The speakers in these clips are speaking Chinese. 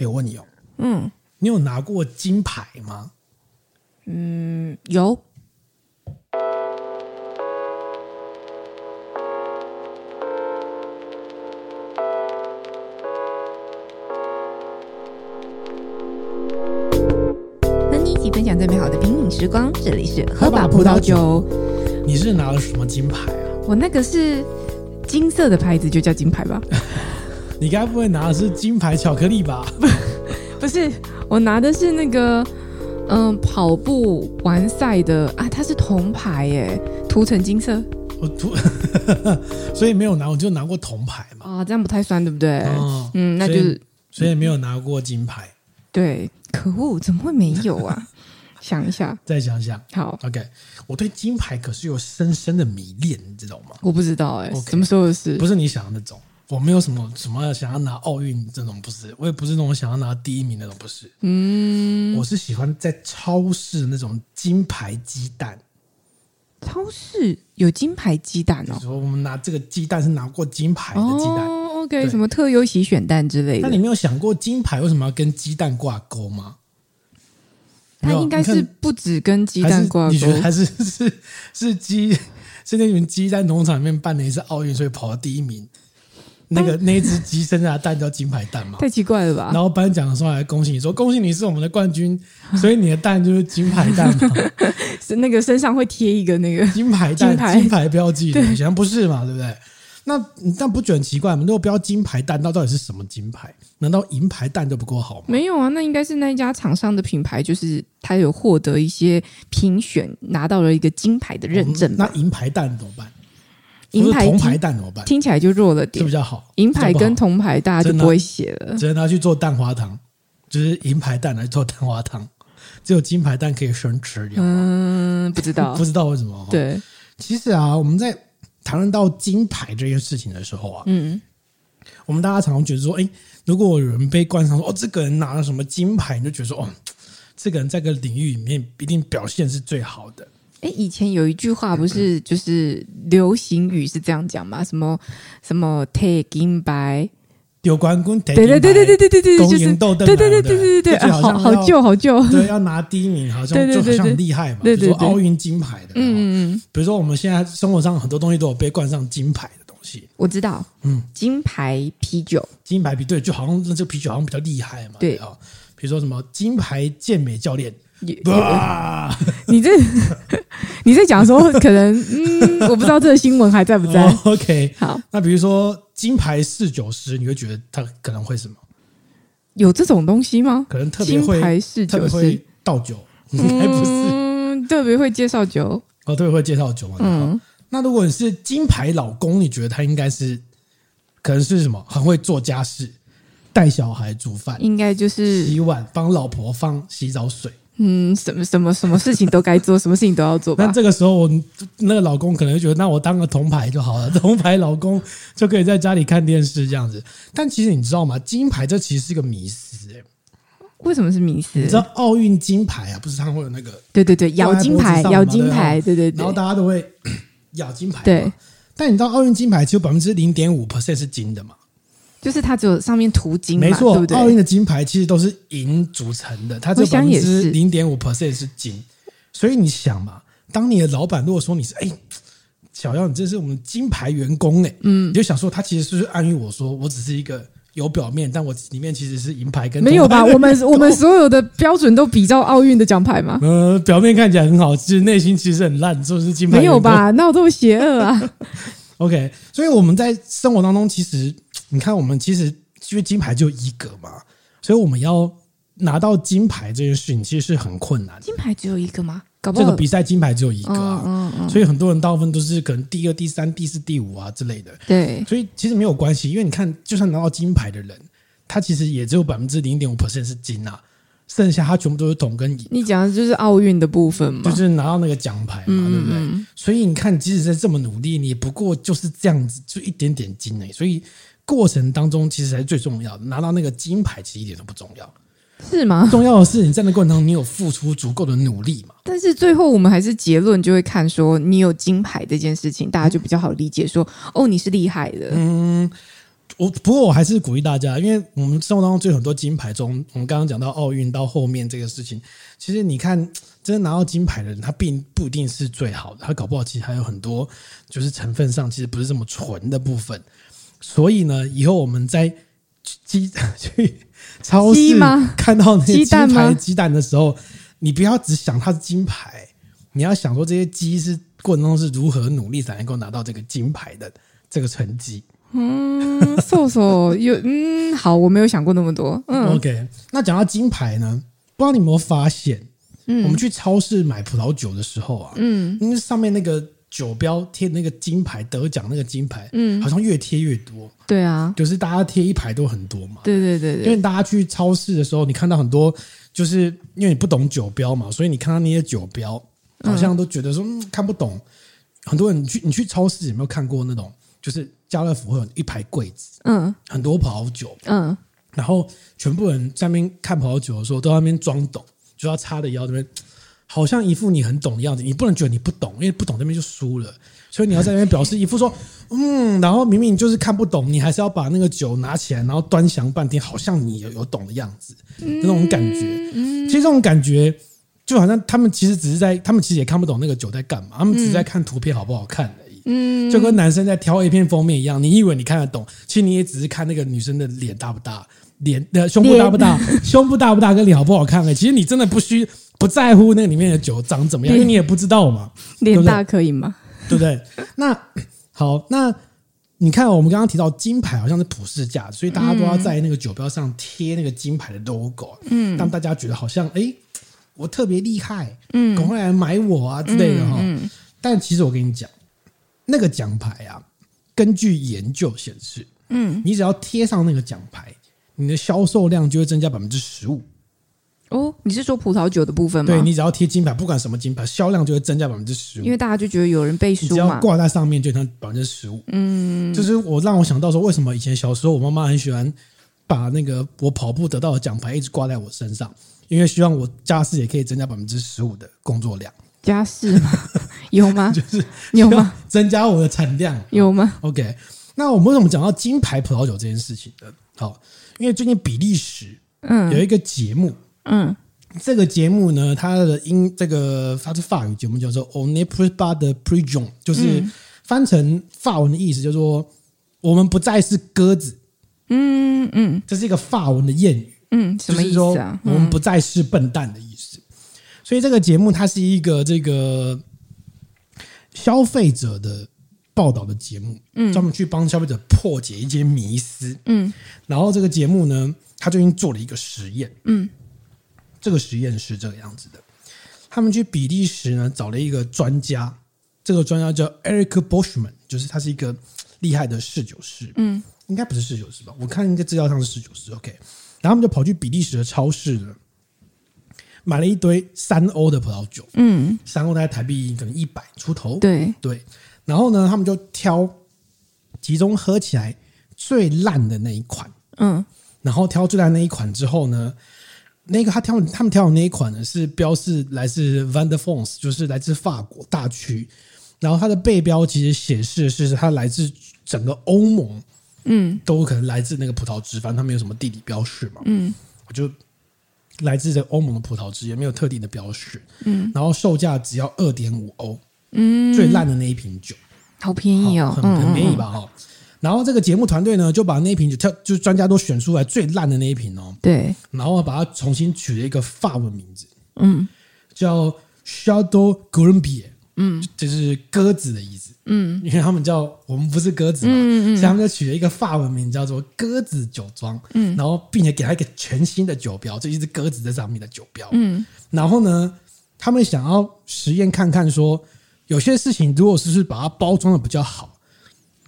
哎，我问你哦，嗯，你有拿过金牌吗？嗯，有。和你一起分享最美好的品饮时光，这里是喝把葡萄酒。你是拿了什么金牌啊？我那个是金色的牌子，就叫金牌吧。你该不会拿的是金牌巧克力吧？不是，我拿的是那个，嗯，跑步完赛的啊，它是铜牌耶，涂成金色。我涂，所以没有拿，我就拿过铜牌嘛。啊，这样不太酸，对不对？哦、嗯，那就是所，所以没有拿过金牌。对，可恶，怎么会没有啊？想一下，再想想。好，OK，我对金牌可是有深深的迷恋，你知道吗？我不知道哎、欸，okay, 什么时候的事？不是你想的那种。我没有什么什么想要拿奥运这种，不是，我也不是那种想要拿第一名那种，不是。嗯，我是喜欢在超市那种金牌鸡蛋。超市有金牌鸡蛋哦？说我们拿这个鸡蛋是拿过金牌的鸡蛋。哦，OK，什么特优喜选蛋之类的？那你没有想过金牌为什么要跟鸡蛋挂钩吗？它应该是不止跟鸡蛋挂钩，你觉得还是 是是鸡是那群鸡在农场里面办了一次奥运，所以跑到第一名。那个那一只鸡生下的蛋叫金牌蛋嘛？太奇怪了吧！然后颁奖的时候还恭喜你说，恭喜你是我们的冠军，所以你的蛋就是金牌蛋嘛？是那个身上会贴一个那个金牌蛋金牌标记的，显然不是嘛？对不对？那你但不觉得很奇怪吗？如果标金牌蛋，那到底是什么金牌？难道银牌蛋就不够好吗？没有啊，那应该是那一家厂商的品牌，就是他有获得一些评选，拿到了一个金牌的认证。嗯、那银牌蛋怎么办？银牌、铜牌蛋怎么办？听起来就弱了点，比较好。银牌跟铜牌大家就不会写了，只能拿去做蛋花汤，就是银牌蛋来做蛋花汤，只有金牌蛋可以生吃。嗯，不知道，不知道为什么。对，其实啊，我们在谈论到金牌这件事情的时候啊，嗯，我们大家常常觉得说，哎，如果有人被冠上说，哦，这个人拿了什么金牌，你就觉得说，哦，这个人在这个领域里面一定表现是最好的。哎，以前有一句话不是 就是流行语是这样讲吗？什么什么摕金牌，丢关公，对对对对对对对就是对对对对对对对，好好旧好旧，对，要拿第一名，好像就好像很厉害嘛，比如说奥运金牌的，嗯嗯，比如说我们现在生活上很多东西都有被冠上金牌的东西，我知道，嗯，金牌啤酒，金牌啤对，就好像这个啤酒好像比较厉害嘛，对啊，比如说什么金牌健美教练。哇！你这 你在讲说可能嗯，我不知道这个新闻还在不在。Oh, OK，好。那比如说金牌侍酒师，你会觉得他可能会什么？有这种东西吗？可能特别会金牌侍酒师，倒酒，应该不是？嗯，特别会介绍酒。哦，特别会介绍酒嘛。嗯。那如果你是金牌老公，你觉得他应该是可能是什么？很会做家事，带小孩、煮饭，应该就是洗碗，帮老婆放洗澡水。嗯，什么什么什么事情都该做，什么事情都要做。那这个时候，我那个老公可能就觉得，那我当个铜牌就好了，铜牌老公就可以在家里看电视这样子。但其实你知道吗？金牌这其实是个迷思诶。为什么是迷思？你知道奥运金牌啊，不是他会有那个？对对对，咬金牌，咬金牌，对对对。然后大家都会 咬金牌。对。但你知道奥运金牌只有百分之零点五 percent 是金的吗？就是它只有上面涂金嘛，没错，对不对？奥运的金牌其实都是银组成的，它只有百分之零点五 percent 是金。所以你想嘛，当你的老板如果说你是哎，小妖，你这是我们金牌员工哎，嗯，你就想说他其实是暗喻我说我只是一个有表面，但我里面其实是银牌跟没有吧？我们我们所有的标准都比照奥运的奖牌嘛？呃，表面看起来很好，其实内心其实很烂，就是金牌没有吧？那我这么邪恶啊？OK，所以我们在生活当中其实。你看，我们其实因为金牌就一个嘛，所以我们要拿到金牌这件事情其实是很困难。金牌只有一个吗？搞不好这个比赛金牌只有一个啊，嗯嗯嗯、所以很多人大部分都是可能第二、第三、第四、第五啊之类的。对，所以其实没有关系，因为你看，就算拿到金牌的人，他其实也只有百分之零点五 percent 是金啊，剩下他全部都是铜跟银。你讲的就是奥运的部分嘛，就是拿到那个奖牌嘛，嗯、对不对？所以你看，即使在这么努力，你不过就是这样子，就一点点金而已。所以。过程当中其实才是最重要的，拿到那个金牌其实一点都不重要，是吗？重要的是你在那过程当中你有付出足够的努力嘛？但是最后我们还是结论就会看说你有金牌这件事情，大家就比较好理解说哦，你是厉害的。嗯，我不过我还是鼓励大家，因为我们生活当中就有很多金牌中，我们刚刚讲到奥运到后面这个事情，其实你看，真的拿到金牌的人，他并不一定是最好的，他搞不好其实还有很多就是成分上其实不是这么纯的部分。所以呢，以后我们在鸡 去超市看到那些金牌鸡蛋的时候，你不要只想它是金牌，你要想说这些鸡是过程中是如何努力才能够拿到这个金牌的这个成绩。嗯，瘦瘦有嗯，好，我没有想过那么多。嗯，OK，那讲到金牌呢，不知道你有没有发现，嗯，我们去超市买葡萄酒的时候啊，嗯，因为上面那个。酒标贴那个金牌得奖那个金牌，嗯，好像越贴越多。对啊，就是大家贴一排都很多嘛。对对对对，因为大家去超市的时候，你看到很多，就是因为你不懂酒标嘛，所以你看到那些酒标，好像都觉得说嗯，看不懂。很多人你去你去超市有没有看过那种，就是家乐福会有一排柜子，嗯，很多葡萄酒，嗯，然后全部人在那边看葡萄酒的时候，都在那边装懂，就要叉着腰这边。好像一副你很懂的样子，你不能觉得你不懂，因为不懂那边就输了。所以你要在那边表示一副说，嗯，然后明明就是看不懂，你还是要把那个酒拿起来，然后端详半天，好像你有有懂的样子，那种感觉。其实这种感觉就好像他们其实只是在，他们其实也看不懂那个酒在干嘛，他们只是在看图片好不好看而已。嗯，就跟男生在挑 A 片封面一样，你以为你看得懂，其实你也只是看那个女生的脸大不大，脸的胸部大不大，胸部大不大跟脸好不好看而已。其实你真的不需。不在乎那里面的酒长怎么样，因为你也不知道嘛。脸大可以吗？对不对？那好，那你看，我们刚刚提到金牌好像是普世价，所以大家都要在那个酒标上贴那个金牌的 logo，嗯，让大家觉得好像哎，我特别厉害，嗯，赶快来买我啊之类的哈。但其实我跟你讲，那个奖牌啊，根据研究显示，嗯，你只要贴上那个奖牌，你的销售量就会增加百分之十五。哦，你是说葡萄酒的部分吗？对，你只要贴金牌，不管什么金牌，销量就会增加百分之十五。因为大家就觉得有人背书嘛，只要挂在上面就增加百分之十五。嗯，就是我让我想到说，为什么以前小时候我妈妈很喜欢把那个我跑步得到的奖牌一直挂在我身上，因为希望我家事也可以增加百分之十五的工作量。家事吗？有吗？就是有吗？增加我的产量有吗？OK，那我们为什么讲到金牌葡萄酒这件事情呢？好，因为最近比利时嗯有一个节目。嗯，这个节目呢，它的英这个它是法语节目，叫做 On n'est plus pas des pigeons，就是翻成法文的意思，就是说我们不再是鸽子。嗯嗯，这是一个法文的谚语。嗯，什么意思啊？我们不再是笨蛋的意思。所以这个节目它是一个这个消费者的报道的节目，嗯，专门去帮消费者破解一些迷思。嗯，然后这个节目呢，他最近做了一个实验。嗯。这个实验是这个样子的，他们去比利时呢找了一个专家，这个专家叫 Eric Boschman，就是他是一个厉害的侍酒师，嗯，应该不是侍酒师吧？我看应该资料上是侍酒师，OK。然后他们就跑去比利时的超市呢，买了一堆三欧的葡萄酒，嗯，三欧大概台币可能一百出头，对对。然后呢，他们就挑集中喝起来最烂的那一款，嗯，然后挑最烂的那一款之后呢。那个他挑他们挑的那一款呢，是标示来自 Vin de France，就是来自法国大区。然后它的背标其实显示的是它来自整个欧盟，嗯，都可能来自那个葡萄汁，反正它没有什么地理标识嘛，嗯，我就来自这欧盟的葡萄汁，也没有特定的标识，嗯，然后售价只要二点五欧，嗯，最烂的那一瓶酒，好便宜哦，很很便宜吧，哈。然后这个节目团队呢，就把那一瓶就挑，就是专家都选出来最烂的那一瓶哦。对。然后把它重新取了一个法文名字，嗯，叫 Shadow g r u m b i e 嗯，就是鸽子的意思，嗯，因为他们叫我们不是鸽子嘛，嗯嗯，所以他们就取了一个法文名叫做鸽子酒庄，嗯，然后并且给他一个全新的酒标，就一只鸽子在上面的酒标，嗯，然后呢，他们想要实验看看说，有些事情如果是是把它包装的比较好。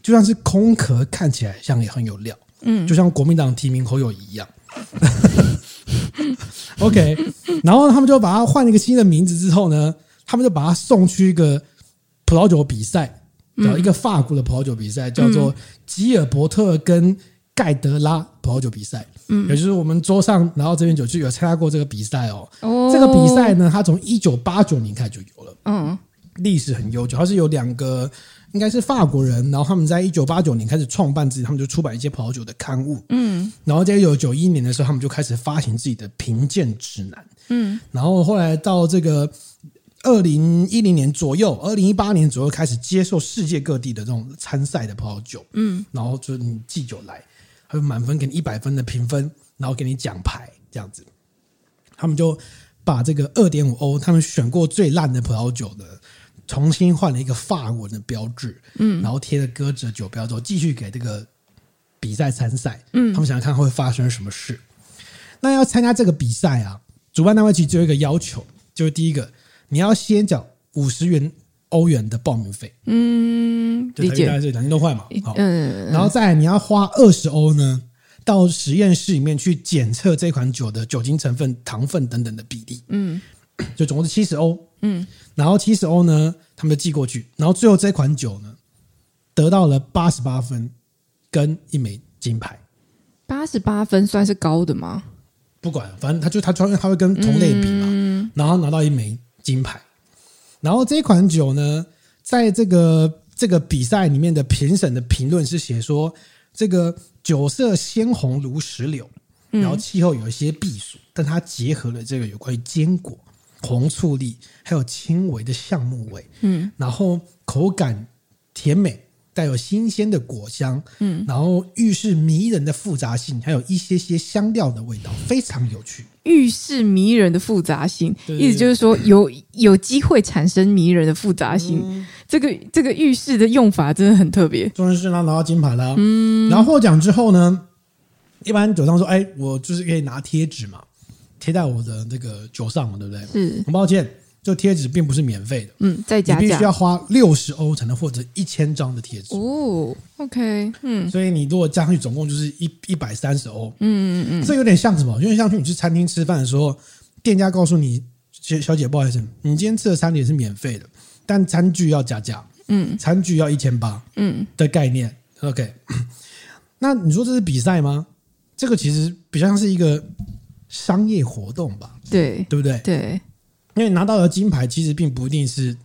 就算是空壳，看起来像也很有料。嗯，就像国民党提名侯友宜一样。OK，然后他们就把它换了一个新的名字之后呢，他们就把它送去一个葡萄酒比赛，叫一个法国的葡萄酒比赛，叫做吉尔伯特跟盖德拉葡萄酒比赛。嗯，也就是我们桌上，然后这边酒就有参加过这个比赛哦。哦，这个比赛呢，它从一九八九年开始就有了。嗯，历史很悠久，它是有两个。应该是法国人，然后他们在一九八九年开始创办自己，他们就出版一些葡萄酒的刊物，嗯，然后在一九九一年的时候，他们就开始发行自己的评鉴指南，嗯，然后后来到这个二零一零年左右，二零一八年左右开始接受世界各地的这种参赛的葡萄酒，嗯，然后就是你寄酒来，还有满分给你一百分的评分，然后给你奖牌这样子，他们就把这个二点五欧，他们选过最烂的葡萄酒的。重新换了一个法文的标志，嗯，然后贴了鸽子的酒标之后，继续给这个比赛参赛，嗯，他们想看会发生什么事。那要参加这个比赛啊，主办单位其实只有一个要求，就是第一个，你要先缴五十元欧元的报名费，嗯，理解，是两千多块嘛，好，嗯，然后再来你要花二十欧呢，到实验室里面去检测这款酒的酒精成分、糖分等等的比例，嗯，就总共是七十欧，嗯。然后七十欧呢，他们就寄过去，然后最后这款酒呢，得到了八十八分跟一枚金牌。八十八分算是高的吗？不管，反正他就他专他会跟同类比嘛，嗯、然后拿到一枚金牌。然后这款酒呢，在这个这个比赛里面的评审的评论是写说，这个酒色鲜红如石榴，然后气候有一些避暑，但它结合了这个有关于坚果。红醋栗，还有轻微的橡木味，嗯，然后口感甜美，带有新鲜的果香，嗯，然后浴室迷人的复杂性，还有一些些香料的味道，非常有趣。浴室迷人的复杂性，对对对，意思就是说有有机会产生迷人的复杂性。嗯、这个这个预示的用法真的很特别。终于是拿到金牌了，嗯，然后获奖之后呢，一般酒商说，哎，我就是可以拿贴纸嘛。贴在我的那个酒上嘛，对不对？是。很抱歉，这贴纸并不是免费的。嗯，再加价，你必须要花六十欧才能获得一千张的贴纸。哦，OK，嗯。所以你如果加上去，总共就是一一百三十欧。嗯嗯嗯。这有点像什么？有点像去你去餐厅吃饭的时候，店家告诉你：“小姐，不好意思，你今天吃的餐点是免费的，但餐具要加价。”嗯，餐具要一千八。嗯，的概念。OK。那你说这是比赛吗？这个其实比较像是一个。商业活动吧，对对不对？对，因为拿到的金牌其实并不一定是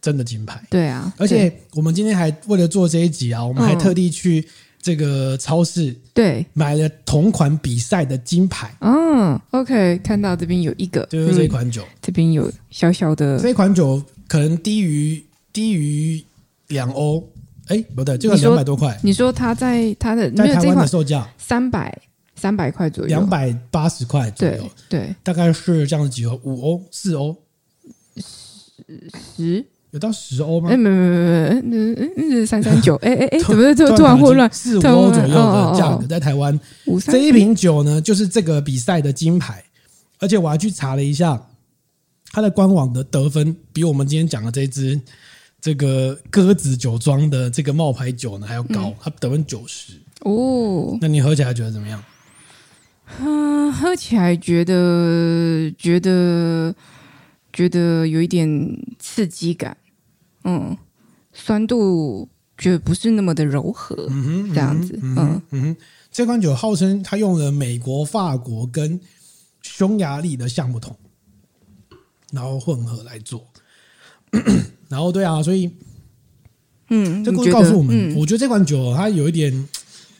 真的金牌。对啊，而且我们今天还为了做这一集啊，我们还特地去这个超市对买了同款比赛的金牌。嗯，OK，看到这边有一个，就是这一款酒，这边有小小的这一款酒可能低于低于两欧，哎，不对，这个两百多块。你说它在它的在台湾的售价三百。三百块左右，两百八十块左右，对，对。大概是这样子几欧？五欧、四欧、十，有到十欧吗？哎，没没没没，嗯嗯，三三九，哎哎哎，怎么突突然混乱？四五欧左右的价格，在台湾，这一瓶酒呢，就是这个比赛的金牌，而且我还去查了一下，它的官网的得分比我们今天讲的这支这个鸽子酒庄的这个冒牌酒呢还要高，它得分九十。哦。那你喝起来觉得怎么样？嗯，喝起来觉得觉得觉得有一点刺激感，嗯，酸度觉得不是那么的柔和，嗯，这样子，嗯嗯，嗯，这款酒号称它用了美国、法国跟匈牙利的橡木桶，然后混合来做，然后对啊，所以，嗯，这故事告诉我们，嗯、我觉得这款酒它有一点。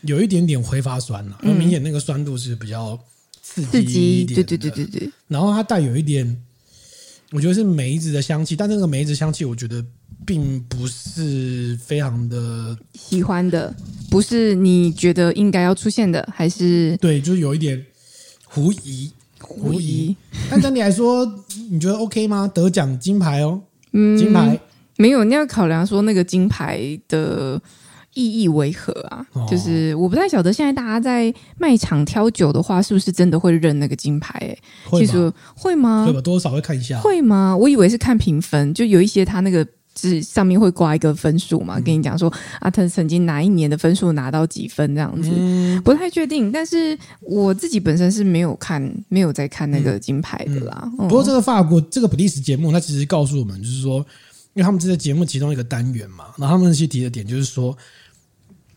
有一点点挥发酸了，很明显那个酸度是比较刺激一点的，对对对对对。然后它带有一点，我觉得是梅子的香气，但那个梅子香气我觉得并不是非常的喜欢的，不是你觉得应该要出现的，还是对，就是有一点狐疑狐疑。但整体来说，你觉得 OK 吗？得奖金牌哦，嗯，金牌没有，你要考量说那个金牌的。意义为何啊？就是我不太晓得，现在大家在卖场挑酒的话，是不是真的会认那个金牌？哎，其实会吗？会吧？多少会看一下。会吗？我以为是看评分，就有一些他那个是上面会挂一个分数嘛，跟你讲说啊，他曾经哪一年的分数拿到几分这样子，不太确定。但是我自己本身是没有看，没有在看那个金牌的啦。不过这个法国这个比利时节目，它其实告诉我们，就是说，因为他们这个节目其中一个单元嘛，然后他们去提的点就是说。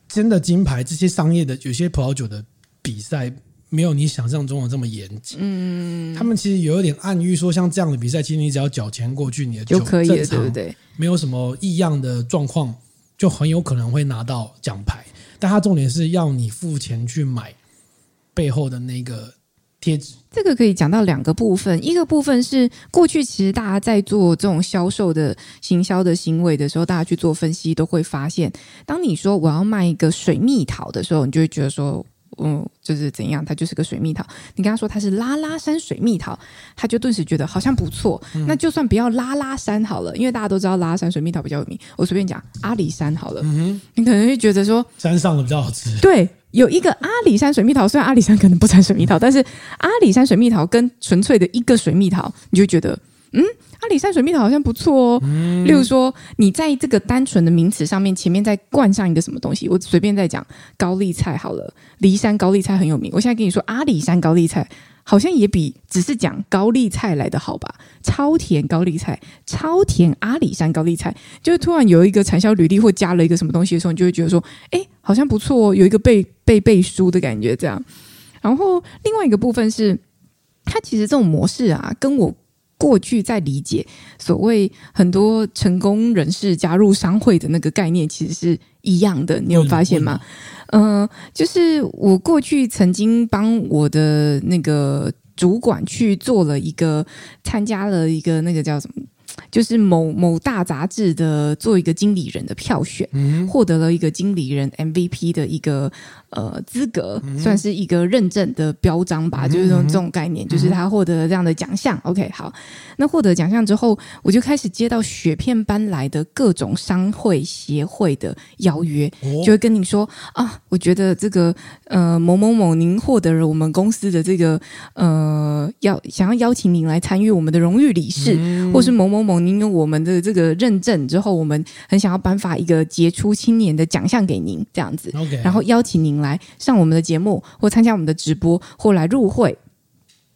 真的金牌，这些商业的有些葡萄酒的比赛没有你想象中的这么严谨。嗯，他们其实有一点暗喻说，像这样的比赛，其实你只要缴钱过去，你的酒就可以了，对不对？没有什么异样的状况，就很有可能会拿到奖牌。但他重点是要你付钱去买背后的那个贴纸。这个可以讲到两个部分，一个部分是过去其实大家在做这种销售的行销的行为的时候，大家去做分析都会发现，当你说我要卖一个水蜜桃的时候，你就会觉得说。嗯，就是怎样，它就是个水蜜桃。你跟他说它是拉拉山水蜜桃，他就顿时觉得好像不错。嗯、那就算不要拉拉山好了，因为大家都知道拉拉山水蜜桃比较有名。我随便讲阿里山好了，嗯、你可能会觉得说山上的比较好吃。对，有一个阿里山水蜜桃，虽然阿里山可能不产水蜜桃，但是阿里山水蜜桃跟纯粹的一个水蜜桃，你就觉得嗯。阿里山水蜜桃好像不错哦。嗯、例如说，你在这个单纯的名词上面前面再冠上一个什么东西，我随便再讲高丽菜好了。梨山高丽菜很有名，我现在跟你说阿里山高丽菜好像也比只是讲高丽菜来的好吧？超甜高丽菜，超甜阿里山高丽菜，就是突然有一个产销履历或加了一个什么东西的时候，你就会觉得说，哎，好像不错哦，有一个背背背书的感觉这样。然后另外一个部分是，它其实这种模式啊，跟我。过去在理解所谓很多成功人士加入商会的那个概念，其实是一样的。你有发现吗？嗯、呃，就是我过去曾经帮我的那个主管去做了一个参加了一个那个叫什么？就是某某大杂志的做一个经理人的票选，嗯、获得了一个经理人 MVP 的一个呃资格，嗯、算是一个认证的标章吧，嗯、就是这种这种概念，就是他获得了这样的奖项。嗯、OK，好，那获得奖项之后，我就开始接到雪片般来的各种商会协会的邀约，哦、就会跟你说啊，我觉得这个呃某某某，您获得了我们公司的这个呃要想要邀请您来参与我们的荣誉理事，嗯、或是某某某。您有我们的这个认证之后，我们很想要颁发一个杰出青年的奖项给您，这样子.然后邀请您来上我们的节目，或参加我们的直播，或来入会。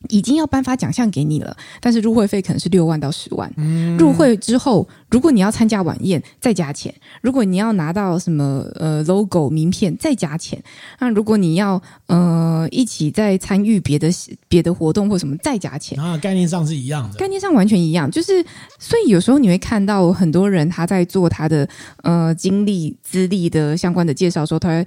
已经要颁发奖项给你了，但是入会费可能是六万到十万。嗯、入会之后，如果你要参加晚宴，再加钱；如果你要拿到什么呃 logo 名片，再加钱。那如果你要呃一起再参与别的别的活动或什么，再加钱。啊，概念上是一样的，概念上完全一样。就是所以有时候你会看到很多人他在做他的呃经历资历的相关的介绍，时候他会。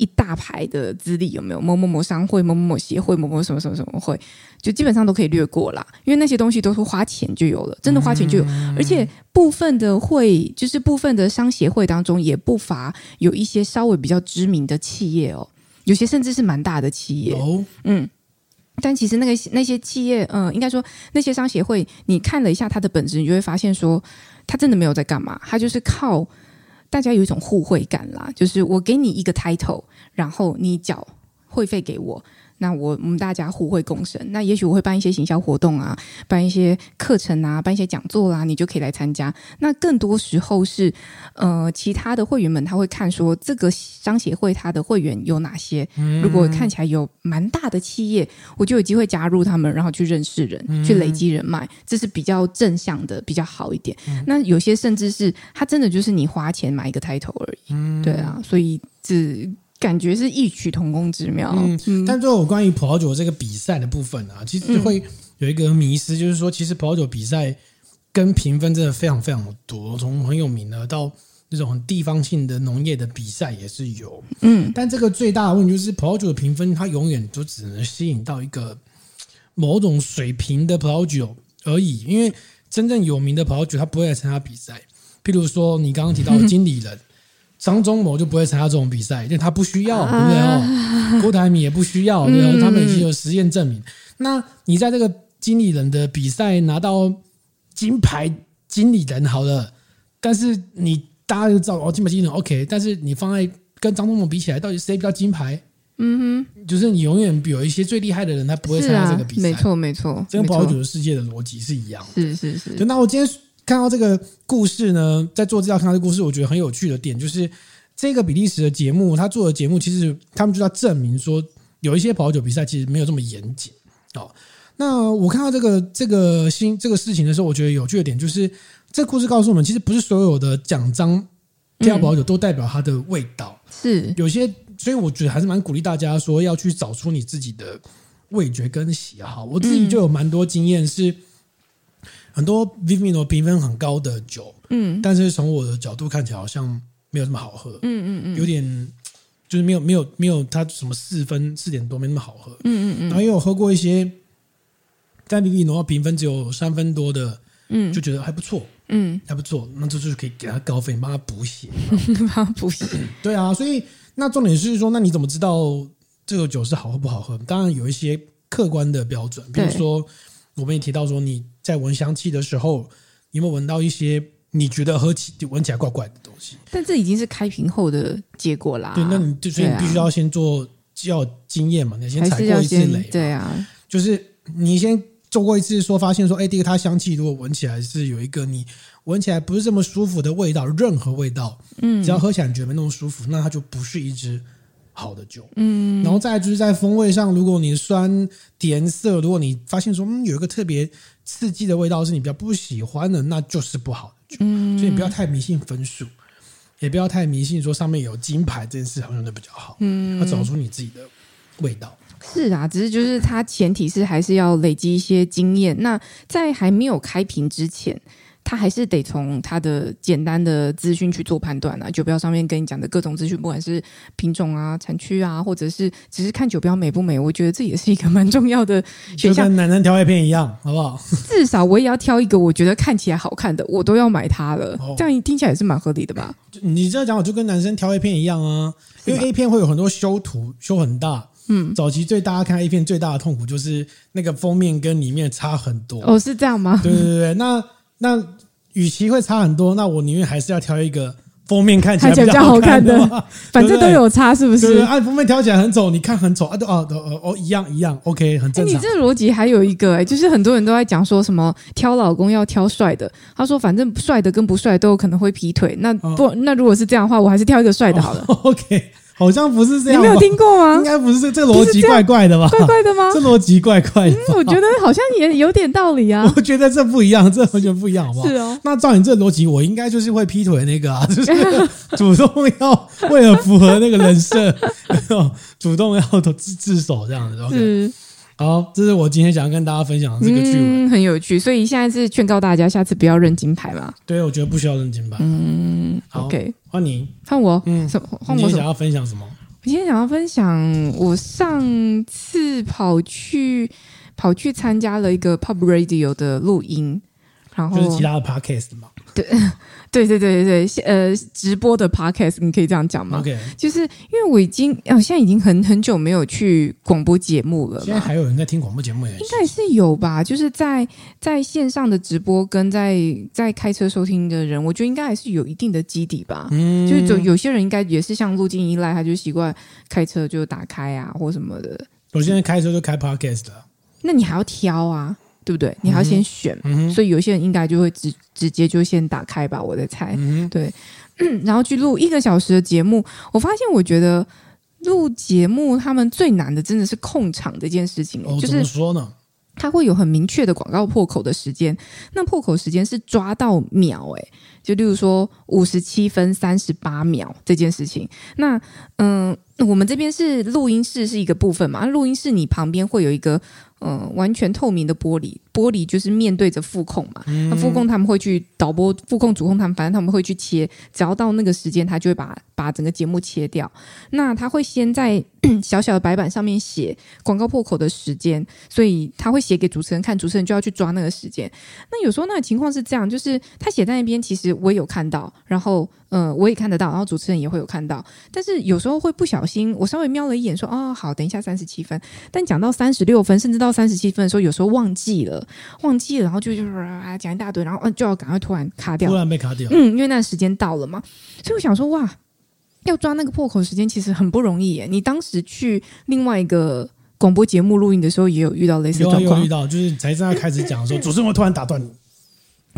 一大排的资历有没有？某某某商会、某某某协会、某某什么什么什么会，就基本上都可以略过啦，因为那些东西都是花钱就有了，真的花钱就有。嗯、而且部分的会，就是部分的商协会当中，也不乏有一些稍微比较知名的企业哦，有些甚至是蛮大的企业。哦、嗯，但其实那个那些企业，嗯，应该说那些商协会，你看了一下它的本质，你就会发现说，它真的没有在干嘛，它就是靠。大家有一种互惠感啦，就是我给你一个 title，然后你缴会费给我。那我我们大家互惠共生，那也许我会办一些行销活动啊，办一些课程啊，办一些讲座啦、啊，你就可以来参加。那更多时候是，呃，其他的会员们他会看说这个商协会他的会员有哪些，如果看起来有蛮大的企业，我就有机会加入他们，然后去认识人，去累积人脉，这是比较正向的，比较好一点。那有些甚至是他真的就是你花钱买一个 title 而已，对啊，所以这。感觉是异曲同工之妙。嗯，嗯，但最后关于葡萄酒这个比赛的部分啊，其实会有一个迷思，就是说，其实葡萄酒比赛跟评分真的非常非常的多，从很有名的到那种地方性的农业的比赛也是有。嗯，但这个最大的问题就是，葡萄酒的评分它永远都只能吸引到一个某种水平的葡萄酒而已，因为真正有名的葡萄酒它不会来参加比赛。譬如说，你刚刚提到的 经理人。嗯张忠谋就不会参加这种比赛，因为他不需要，对不对哦？郭台铭也不需要，对哦，他们已经有实验证明。那你在这个经理人的比赛拿到金牌经理人好了，但是你大家就知道哦，金牌经理人 OK，但是你放在跟张忠谋比起来，到底谁比较金牌？嗯哼，就是你永远有一些最厉害的人，他不会参加这个比赛。没错，没错，这跟葡萄酒的世界的逻辑是一样的。是是是。就那我今天。看到这个故事呢，在做资料看到这个故事，我觉得很有趣的点就是，这个比利时的节目，他做的节目其实他们就在证明说，有一些葡萄酒比赛其实没有这么严谨哦。那我看到这个这个新这个事情的时候，我觉得有趣的点就是，这故事告诉我们，其实不是所有的奖章挑葡萄酒都代表它的味道，是有些，所以我觉得还是蛮鼓励大家说要去找出你自己的味觉跟喜好。我自己就有蛮多经验是。很多 Vivino 评分很高的酒，嗯，但是从我的角度看起来好像没有这么好喝，嗯嗯嗯，有点就是没有没有没有它什么四分四点多没那么好喝，嗯嗯嗯。然后也有喝过一些在 Vivino 评分只有三分多的，嗯，就觉得还不错，嗯，还不错，那这就是可以给他高分，帮他 补血，帮他补血。对啊，所以那重点是说，那你怎么知道这个酒是好喝不好喝？当然有一些客观的标准，比如说我们也提到说你在闻香气的时候，你有没有闻到一些？你觉得喝起就闻起来怪怪的东西，但这已经是开瓶后的结果啦。对，那你就所以你必须要先做，要经验嘛，你先踩过一次雷。对啊，就是你先做过一次，说发现说，哎，这个它香气如果闻起来是有一个你闻起来不是这么舒服的味道，任何味道，嗯，只要喝起来你觉得没那么舒服，那它就不是一支好的酒。嗯，然后再来就是在风味上，如果你酸甜涩，如果你发现说，嗯，有一个特别刺激的味道是你比较不喜欢的，那就是不好的。嗯，所以你不要太迷信分数，也不要太迷信说上面有金牌这件事好像都比较好。嗯，要找出你自己的味道。是啊，只是就是它前提是还是要累积一些经验。那在还没有开瓶之前。他还是得从他的简单的资讯去做判断啊，酒标上面跟你讲的各种资讯，不管是品种啊、产区啊，或者是只是看酒标美不美，我觉得这也是一个蛮重要的选项。就跟男人挑 A 片一样，好不好？至少我也要挑一个我觉得看起来好看的，我都要买它了。哦、这样听起来也是蛮合理的吧？你这样讲，我就跟男生挑 A 片一样啊，因为 A 片会有很多修图，修很大。嗯，早期最大家看 A 片最大的痛苦就是那个封面跟里面差很多。哦，是这样吗？对对对，那。那与其会差很多，那我宁愿还是要挑一个封面看起来比较好看的，反正都有差，是不是？按、啊、封面挑起来很丑，你看很丑啊，都哦哦哦一样一样，OK，很正常。欸、你这个逻辑还有一个哎、欸，就是很多人都在讲说什么挑老公要挑帅的，他说反正帅的跟不帅都有可能会劈腿，那不、哦、那如果是这样的话，我还是挑一个帅的好了。哦、OK。好像不是这样，你没有听过吗？应该不是这这逻辑怪怪的吧？怪怪的吗？这逻辑怪怪的、嗯。我觉得好像也有点道理啊。我觉得这不一样，这完全不一样，好不好？是哦。那照你这逻辑，我应该就是会劈腿那个啊，就是主动要为了符合那个人设，主动要自自首这样子。Okay? 是。好，这是我今天想要跟大家分享的这个趣闻、嗯，很有趣。所以现在是劝告大家，下次不要认金牌嘛。对，我觉得不需要认金牌。嗯，OK，换你，换我。嗯，什么？换我。你想要分享什么？我今天想要分享，我上次跑去跑去参加了一个 Pub Radio 的录音，然后就是其他的 Podcast 嘛。对。对对对对对，呃，直播的 podcast 你可以这样讲吗？OK，就是因为我已经，哦，现在已经很很久没有去广播节目了。现在还有人在听广播节目？应该是有吧，就是在在线上的直播跟在在开车收听的人，我觉得应该还是有一定的基底吧。嗯，就是有有些人应该也是像路径依赖，他就习惯开车就打开啊或什么的。我现在开车就开 podcast 了。那你还要挑啊？对不对？你还要先选，嗯、所以有些人应该就会直直接就先打开吧，我在猜。嗯、对，然后去录一个小时的节目。我发现，我觉得录节目他们最难的真的是控场这件事情。哦，就是、怎么说呢？他会有很明确的广告破口的时间，那破口时间是抓到秒，哎，就例如说五十七分三十八秒这件事情。那嗯、呃，我们这边是录音室是一个部分嘛，录音室你旁边会有一个。嗯，完全透明的玻璃，玻璃就是面对着副控嘛。那副控他们会去导播，副控主控他们，反正他们会去切。只要到那个时间，他就会把把整个节目切掉。那他会先在 小小的白板上面写广告破口的时间，所以他会写给主持人看，主持人就要去抓那个时间。那有时候那个情况是这样，就是他写在那边，其实我也有看到，然后。嗯，我也看得到，然后主持人也会有看到，但是有时候会不小心，我稍微瞄了一眼，说：“哦，好，等一下三十七分。”但讲到三十六分，甚至到三十七分的时候，有时候忘记了，忘记了，然后就就是啊讲一大堆，然后就要赶快突然卡掉，突然被卡掉。嗯，因为那时间到了嘛，所以我想说，哇，要抓那个破口时间其实很不容易耶。你当时去另外一个广播节目录音的时候，也有遇到类似的状况？有，遇到，就是才正在开始讲的时候，主持人会突然打断你。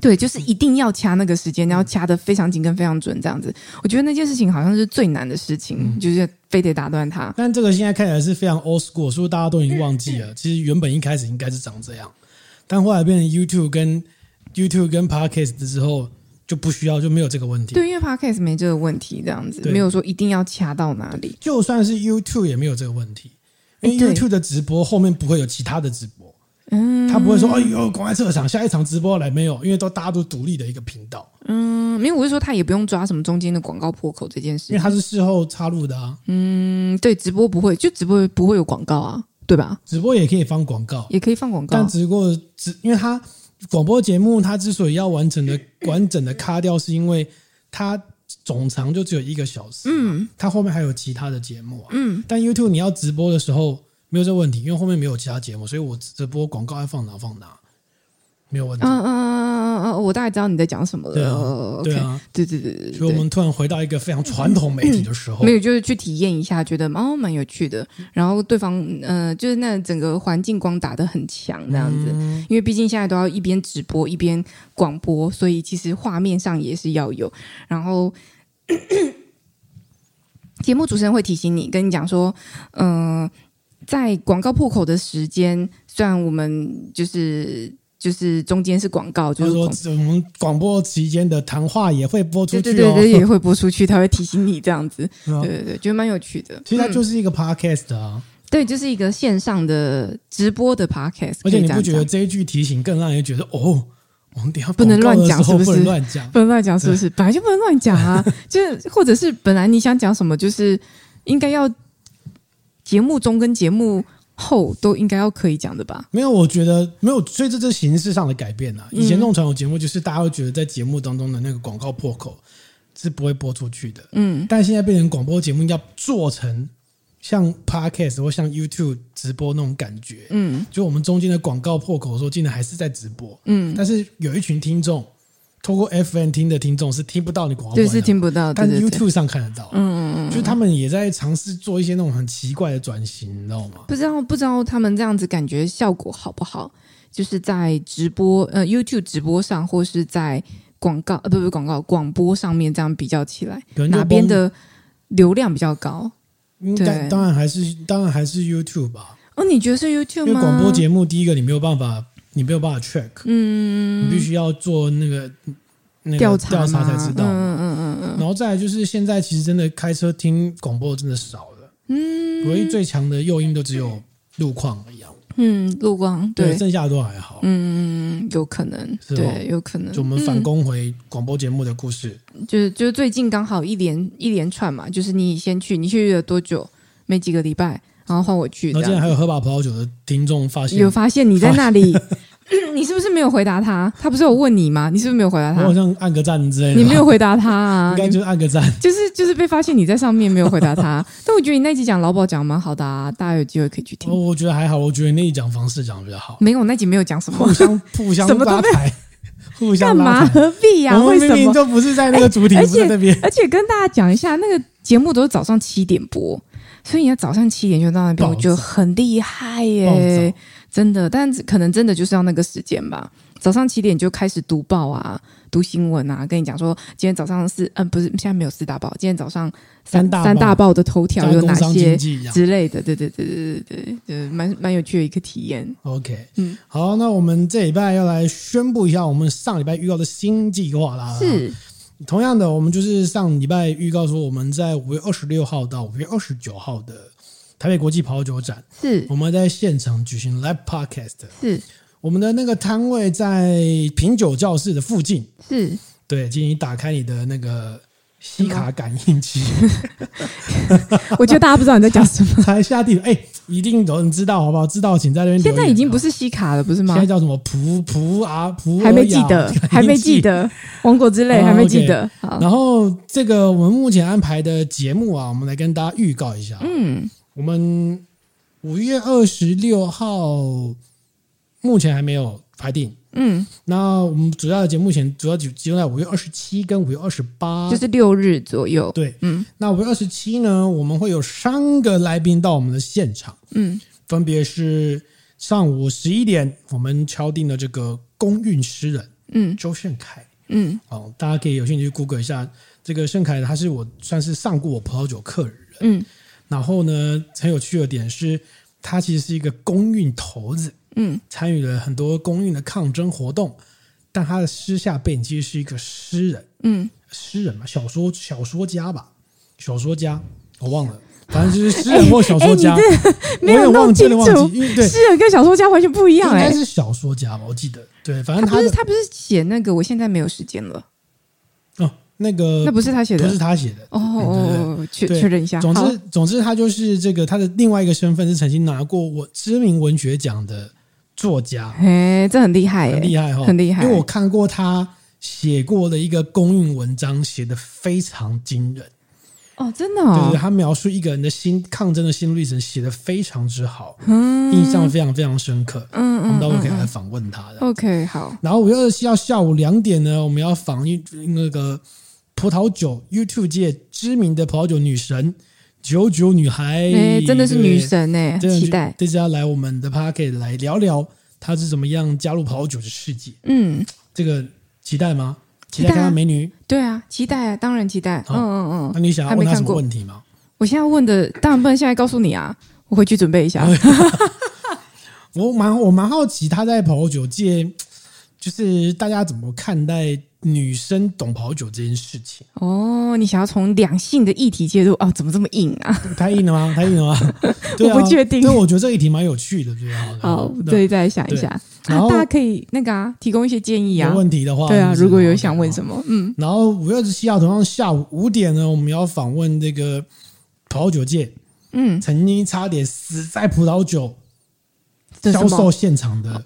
对，就是一定要掐那个时间，然后掐的非常紧跟非常准，这样子。我觉得那件事情好像是最难的事情，嗯、就是非得打断它。但这个现在看起来是非常 old school，是不是大家都已经忘记了。其实原本一开始应该是长这样，但后来变成 YouTube 跟 YouTube 跟 Podcast 之后就不需要，就没有这个问题。对，因为 Podcast 没这个问题，这样子没有说一定要掐到哪里。就算是 YouTube 也没有这个问题，因为 YouTube 的直播后面不会有其他的直播。嗯，他不会说，哎呦，公开测场，下一场直播来没有？因为都大家都独立的一个频道。嗯，没有，我是说他也不用抓什么中间的广告破口这件事，因为他是事后插入的啊。嗯，对，直播不会，就直播不会有广告啊，对吧？直播也可以放广告，也可以放广告，但只不过只因为他广播节目，他之所以要完整的 完整的卡掉，是因为他总长就只有一个小时，嗯，它后面还有其他的节目啊，嗯，但 YouTube 你要直播的时候没有这问题，因为后面没有其他节目，所以我直播广告爱放哪放哪。没有问题。嗯嗯嗯嗯嗯嗯，我大概知道你在讲什么了。对啊，对，对对对。所以我们突然回到一个非常传统媒体的时候，没有，就是去体验一下，觉得哦蛮有趣的。然后对方，呃，就是那整个环境光打得很强，这样子。因为毕竟现在都要一边直播一边广播，所以其实画面上也是要有。然后节目主持人会提醒你，跟你讲说，嗯，在广告破口的时间，虽然我们就是。就是中间是广告，就是说我们广播期间的谈话也会播出去，对对对，也会播出去，他会提醒你这样子，对对对，觉得蛮有趣的。其实它就是一个 podcast 啊，对，就是一个线上的直播的 podcast。而且你不觉得这一句提醒更让人觉得哦，我们等下不能乱讲，是不是？不能乱讲，不能乱讲，是不是？本来就不能乱讲啊，就是或者是本来你想讲什么，就是应该要节目中跟节目。后都应该要可以讲的吧？没有，我觉得没有，所以这是形式上的改变啊。以前那种传统节目，就是大家会觉得在节目当中的那个广告破口是不会播出去的。嗯，但现在变成广播节目，要做成像 Podcast 或像 YouTube 直播那种感觉。嗯，就我们中间的广告破口的时候，竟然还是在直播。嗯，但是有一群听众。透过 FN 听的听众是听不到你广告，对，是听不到，但 YouTube 上看得到。嗯嗯嗯，就是他们也在尝试做一些那种很奇怪的转型，你知道吗？不知道不知道他们这样子感觉效果好不好？就是在直播呃 YouTube 直播上，或是在广告呃不不广告广播上面这样比较起来，哪边的流量比较高？应该当然还是当然还是 YouTube 吧。哦，你觉得是 YouTube 吗？因为广播节目第一个你没有办法。你没有办法 check，嗯，你必须要做那个那个调查才知道，嗯嗯嗯嗯，然后再来就是现在其实真的开车听广播真的少了，嗯，唯一最强的诱因都只有路况而已，嗯，路况对，剩下的都还好，嗯，有可能，对，有可能。就我们反攻回广播节目的故事，就是就是最近刚好一连一连串嘛，就是你先去，你去了多久？没几个礼拜。然后换我去。然后竟然还有喝把葡萄酒的听众发现，有发现你在那里，你是不是没有回答他？他不是有问你吗？你是不是没有回答他？我好像按个赞之类的。你没有回答他啊？应该就是按个赞。就是就是被发现你在上面没有回答他。但我觉得你那集讲劳保讲蛮好的啊，大家有机会可以去听。我觉得还好，我觉得那一讲方式讲的比较好。没有，那集没有讲什么，互相互相拉抬，互相干嘛？何必呀？为什么？明明就不是在那个主题，不是那边。而且跟大家讲一下，那个节目都是早上七点播。所以你要早上七点就到那边，我觉得很厉害耶，真的。但可能真的就是要那个时间吧。早上七点就开始读报啊，读新闻啊，跟你讲说今天早上是嗯，不是现在没有四大报，今天早上三大三大报的头条有哪些之类的。对对对对对对对，蛮蛮有趣的一个体验。OK，嗯，好，那我们这礼拜要来宣布一下我们上礼拜预告的新计划啦。是。同样的，我们就是上礼拜预告说，我们在五月二十六号到五月二十九号的台北国际葡萄酒展，是。我们在现场举行 live podcast，是。我们的那个摊位在品酒教室的附近，是。对，请你打开你的那个。西卡感应器，我觉得大家不知道你在讲什么。才下地，哎，一定有人知道，好不好？知道请在那边。现在已经不是西卡了，不是吗？现在叫什么？普普啊普？还没记得，还没记得。王国之泪还没记得。然后这个我们目前安排的节目啊，我们来跟大家预告一下。嗯，我们五月二十六号目前还没有排定。嗯，那我们主要的节目前主要集集中在五月二十七跟五月二十八，就是六日左右。对，嗯，那五月二十七呢，我们会有三个来宾到我们的现场，嗯，分别是上午十一点，我们敲定的这个公运诗人，嗯，周盛凯，嗯，哦，大家可以有兴趣去 Google 一下这个盛凯，他是我算是上过我葡萄酒课的人，嗯，然后呢，很有趣的点是，他其实是一个公运头子。嗯，参与了很多公运的抗争活动，但他的私下背景其实是一个诗人，嗯，诗人嘛，小说小说家吧，小说家，我忘了，反正就是诗人或小说家，欸欸、没有弄清楚，因为对，诗人跟小说家完全不一样，欸，应该是小说家吧，我记得，对，反正他，他不是他不是写那个，我现在没有时间了，哦那个那不是他写的，不是他写的。哦哦，确确认一下。总之总之，他就是这个他的另外一个身份是曾经拿过我知名文学奖的作家。哎，这很厉害，很厉害哈，很厉害。因为我看过他写过的一个公运文章，写得非常惊人。哦，真的哦，对，他描述一个人的心抗争的心路历程，写得非常之好，嗯，印象非常非常深刻，嗯，我们到时候可以来访问他的。OK，好。然后五月二十七号下午两点呢，我们要访一那个葡萄酒 YouTube 界知名的葡萄酒女神九九女孩，哎，真的是女神哎，期待。这次要来我们的 Podcast 来聊聊她是怎么样加入葡萄酒的世界，嗯，这个期待吗？期待看看美女，对啊，期待啊，当然期待。嗯嗯嗯，那你想要问她什么问题吗？我现在问的当然不能现在告诉你啊，我回去准备一下。我蛮我蛮好奇她在葡萄酒界，就是大家怎么看待女生懂葡萄酒这件事情？哦，你想要从两性的议题介入？哦，怎么这么硬啊？太硬了吗？太硬了吗？我不确定。所以我觉得这个议题蛮有趣的，对啊。好，对，再想一下。然后大家可以那个啊，提供一些建议啊。有问题的话，对啊，如果有想问什么，嗯。然后五月二十七号同样下午五点呢，我们要访问这个葡萄酒界，嗯，曾经差点死在葡萄酒销售现场的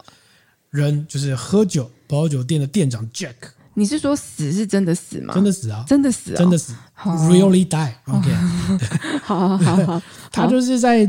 人，就是喝酒葡萄酒店的店长 Jack。你是说死是真的死吗？真的死啊！真的死，真的死，really die。OK，好好好，他就是在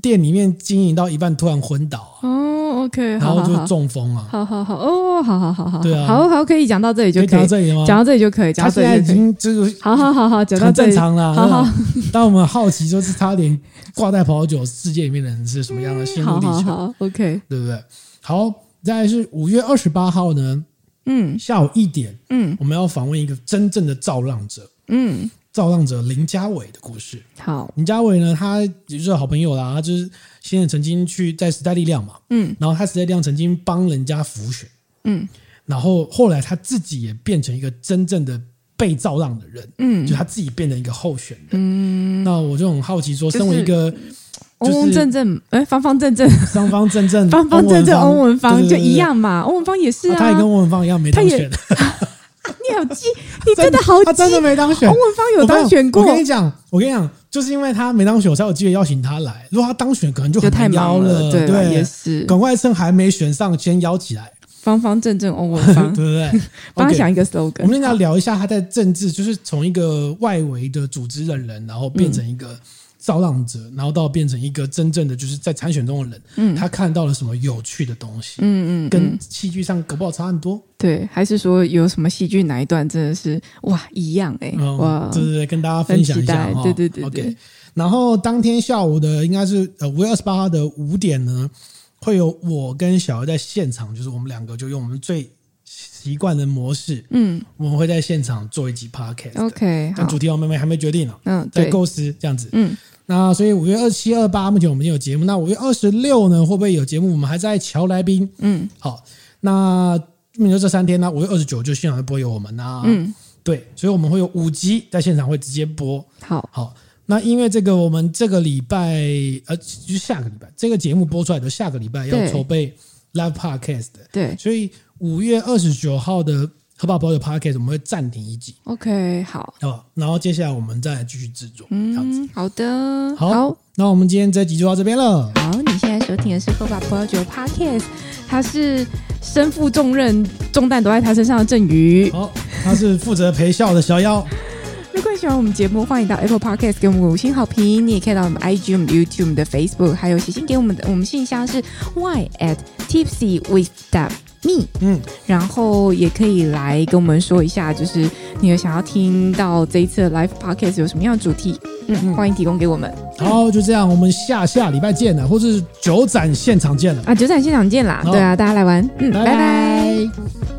店里面经营到一半，突然昏倒啊。OK，然后就中风啊！好好好哦，好好好好，对啊，好好可以讲到这里就可以讲到这里吗？讲到这里就可以，讲到这里他现在已经就是好好好好讲到正常了。好好，当我们好奇，就是他连挂在葡萄酒世界里面的人是什么样的心路历程？OK，对不对？好，再来是五月二十八号呢，嗯，下午一点，嗯，我们要访问一个真正的造浪者，嗯。造浪者林家伟的故事。好，林家伟呢，他也就是好朋友啦，他就是现在曾经去在时代力量嘛，嗯，然后他时代力量曾经帮人家浮选，嗯，然后后来他自己也变成一个真正的被造浪的人，嗯，就他自己变成一个候选人，嗯，那我就很好奇说，身为一个翁翁正正，哎，方方正正，方方正正，方方正正，翁文芳就一样嘛，翁文芳也是啊，他也跟翁文芳一样没当选。你好记，你真的好记，他真的没当选。翁文芳有当选过。我跟你讲，我跟你讲，就是因为他没当选，我才有机会邀请他来。如果他当选，可能就很难邀了。对，也是。赶快趁还没选上，先邀起来。方方正正，翁文芳，对不对？帮他想一个 slogan。我们跟他聊一下他在政治，就是从一个外围的组织的人，然后变成一个。造浪者，然后到变成一个真正的就是在参选中的人，嗯，他看到了什么有趣的东西，嗯嗯，跟戏剧上搞不好差很多，对，还是说有什么戏剧哪一段真的是哇一样哎，哇，对对对，跟大家分享一下对对对，OK。然后当天下午的应该是呃五月二十八号的五点呢，会有我跟小姚在现场，就是我们两个就用我们最习惯的模式，嗯，我们会在现场做一集 Podcast，OK，但主题我妹妹还没决定呢，嗯，在构思这样子，嗯。那所以五月二七、二八目前我们已经有节目。那五月二十六呢，会不会有节目？我们还在乔来宾。嗯，好。那你说这三天呢？五月二十九就现场会不会有我们呢？嗯，对。所以我们会有五集在现场会直接播。好，好。那因为这个，我们这个礼拜呃，就是下个礼拜这个节目播出来的下个礼拜要筹备 Live Podcast。对。所以五月二十九号的。喝吧葡萄酒 Podcast 我们会暂停一集，OK，好，好，然后接下来我们再来继续制作，嗯，这样子，好的，好，好，那我们今天这集就到这边了。好，你现在收听的是喝吧葡萄酒 Podcast，他是身负重任，重担都在他身上的郑宇，好，他是负责陪笑的小妖。如果你喜欢我们节目，欢迎到 Apple Podcast 给我们五星好评，你也可以到我们 IG、我们 YouTube、我们的 Facebook，还有写信给我们的，我们信箱是 y at tipsy with that。me，嗯，然后也可以来跟我们说一下，就是你有想要听到这一次的 live podcast 有什么样的主题，嗯，嗯。欢迎提供给我们。好，就这样，我们下下礼拜见了，或是九展现场见了。啊，九展现场见啦，好。对啊，大家来玩，嗯，拜拜。拜拜。